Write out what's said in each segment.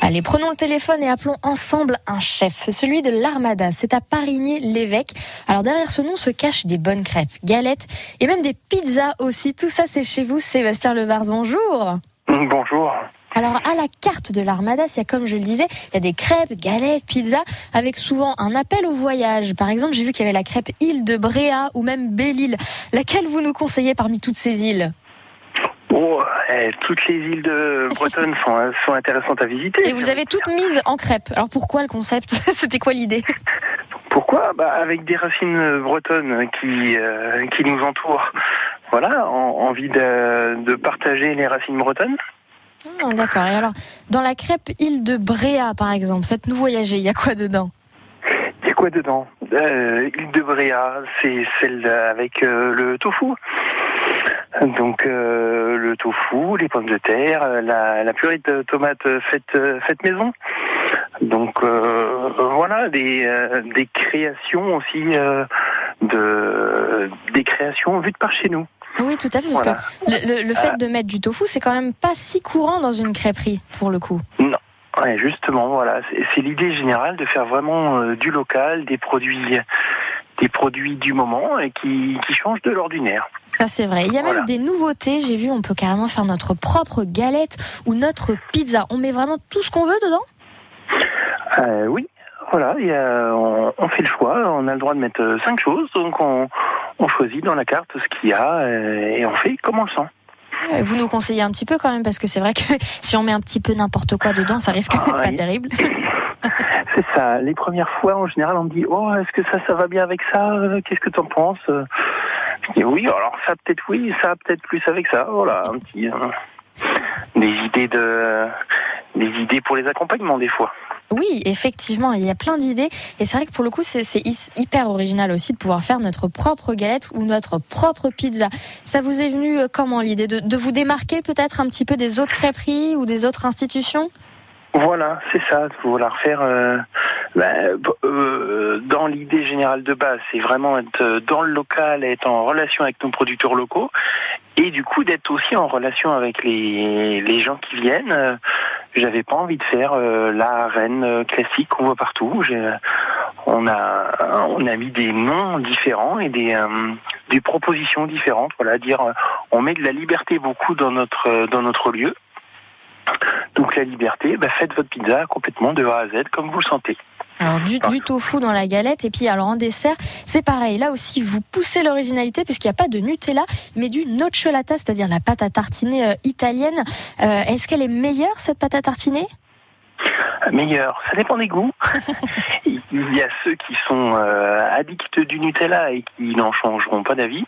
Allez, prenons le téléphone et appelons ensemble un chef, celui de l'Armada. C'est à Parigny-l'Évêque. Alors derrière ce nom se cachent des bonnes crêpes, galettes et même des pizzas aussi. Tout ça, c'est chez vous, Sébastien Levars. Bonjour. Bonjour. Alors à la carte de l'Armada, il y a comme je le disais, il y a des crêpes, galettes, pizzas, avec souvent un appel au voyage. Par exemple, j'ai vu qu'il y avait la crêpe île de Bréa ou même Belle-Île. Laquelle vous nous conseillez parmi toutes ces îles? Oh, eh, toutes les îles de Bretonne sont, sont intéressantes à visiter. Et vous avez toutes mises en crêpes. Alors pourquoi le concept? C'était quoi l'idée? Pourquoi? Bah, Avec des racines bretonnes qui, euh, qui nous entourent. Voilà, en- envie de, de partager les racines bretonnes. Ah, D'accord. Et alors, dans la crêpe île de Bréa, par exemple, faites-nous voyager. Il y a quoi dedans? Il y a quoi dedans? Euh, Île de Bréa, c'est celle avec euh, le tofu. Donc euh, le tofu, les pommes de terre, euh, la, la purée de tomates faite, euh, faite maison. Donc euh, voilà, des, euh, des créations aussi, de, des créations vues de par chez nous. Oui, tout à fait. Parce Voilà. que le, le- le fait de mettre du tofu, c'est quand même pas si courant dans une crêperie, pour le coup. Ouais, justement, voilà, c'est l'idée générale de faire vraiment du local, des produits, des produits du moment et qui, qui changent de l'ordinaire. Ça, c'est vrai. Il y a Voilà. même des nouveautés. J'ai vu, on peut carrément faire notre propre galette ou notre pizza. On met vraiment tout ce qu'on veut dedans? Euh, oui, voilà, on, on fait le choix, on a le droit de mettre euh, cinq choses, donc on, on choisit dans la carte ce qu'il y a euh, et on fait comme on le sent. Vous nous conseillez un petit peu quand même, parce que c'est vrai que si on met un petit peu n'importe quoi dedans, ça risque Ah, d'être pas oui. terrible. C'est ça, les premières fois en général on me dit oh est-ce que ça ça va bien avec ça, Euh, qu'est-ce que t'en penses? Euh, Je dis oui alors ça peut-être oui, ça peut-être plus avec ça, voilà un petit euh, des idées de des idées pour les accompagnements des fois. Oui, effectivement, il y a plein d'idées. Et c'est vrai que pour le coup, c'est c'est hy- hyper original aussi de pouvoir faire notre propre galette ou notre propre pizza. Ça vous est venu comment l'idée de, de vous démarquer peut-être un petit peu des autres crêperies ou des autres institutions? Voilà, c'est ça, faut la refaire euh, bah, euh, dans l'idée générale de base, c'est vraiment être euh, dans le local, être en relation avec nos producteurs locaux et du coup d'être aussi en relation avec les, gens qui viennent. J'avais pas envie de faire la euh, classique qu'on voit partout. On a on a mis des noms différents et des des propositions différentes. Voilà, dire on met de la liberté beaucoup dans notre dans notre lieu. Donc la liberté, bah, faites votre pizza complètement de A à Z comme vous le sentez. Alors du, du tofu dans la galette et puis alors en dessert, c'est pareil. Là aussi, vous poussez l'originalité puisqu'il n'y a pas de Nutella, mais du nocciolata, c'est-à-dire la pâte à tartiner euh, italienne. Euh, Est-ce qu'elle est meilleure cette pâte à tartiner? Meilleur, ça dépend des goûts. Il y a ceux qui sont euh, addicts du Nutella et qui n'en changeront pas d'avis.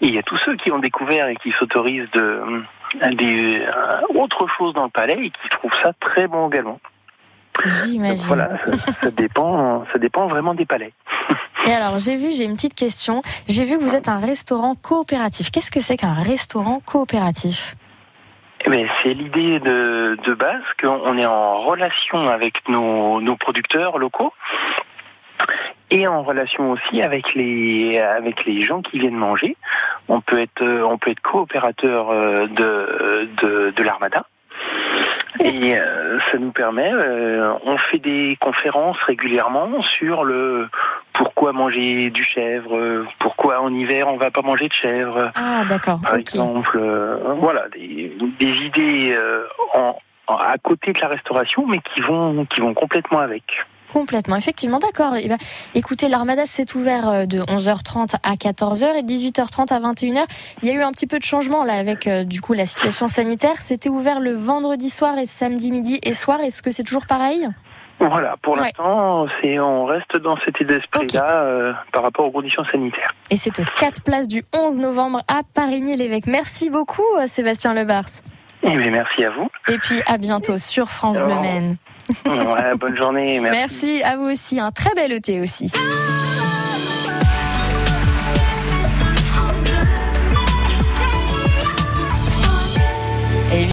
Et il y a tous ceux qui ont découvert et qui s'autorisent de euh, des euh, autre chose dans le palais et qui trouvent ça très bon également. J'imagine. voilà, ça, ça dépend, ça dépend vraiment des palais. Et alors j'ai vu, j'ai une petite question. J'ai vu que vous êtes un restaurant coopératif. Qu'est-ce que c'est qu'un restaurant coopératif? Eh ben, c'est l'idée de, de base qu'on est en relation avec nos, nos producteurs locaux et en relation aussi avec les avec les gens qui viennent manger. On peut être on peut être coopérateur euh, de de, de l'armada. Et euh, ça nous permet, euh, on fait des conférences régulièrement sur le pourquoi manger du chèvre, pourquoi en hiver on va pas manger de chèvre, Ah d'accord, par exemple, euh, voilà, des, des idées euh, en, en- à côté de la restauration, mais qui vont, qui vont complètement avec. Complètement, effectivement, d'accord. Eh ben, écoutez, l'Armada s'est ouvert euh, de 11h30 à 14h et de 18h30 à 21h. Il y a eu un petit peu de changement là avec euh, du coup la situation sanitaire. C'était ouvert le vendredi soir et samedi midi et soir. Est-ce que c'est toujours pareil? Voilà, pour Ouais. l'instant, on reste dans cet état d'esprit-là euh, par rapport aux conditions sanitaires. Et c'est aux 4 places du 11 novembre à Parigny-l'Évêque. Merci beaucoup euh, Sébastien Lebars. Eh bien, merci à vous. Et puis à bientôt sur France Bleu Oh. Maine. Ouais, bonne journée. Merci. Merci à vous aussi. Un très bel été aussi.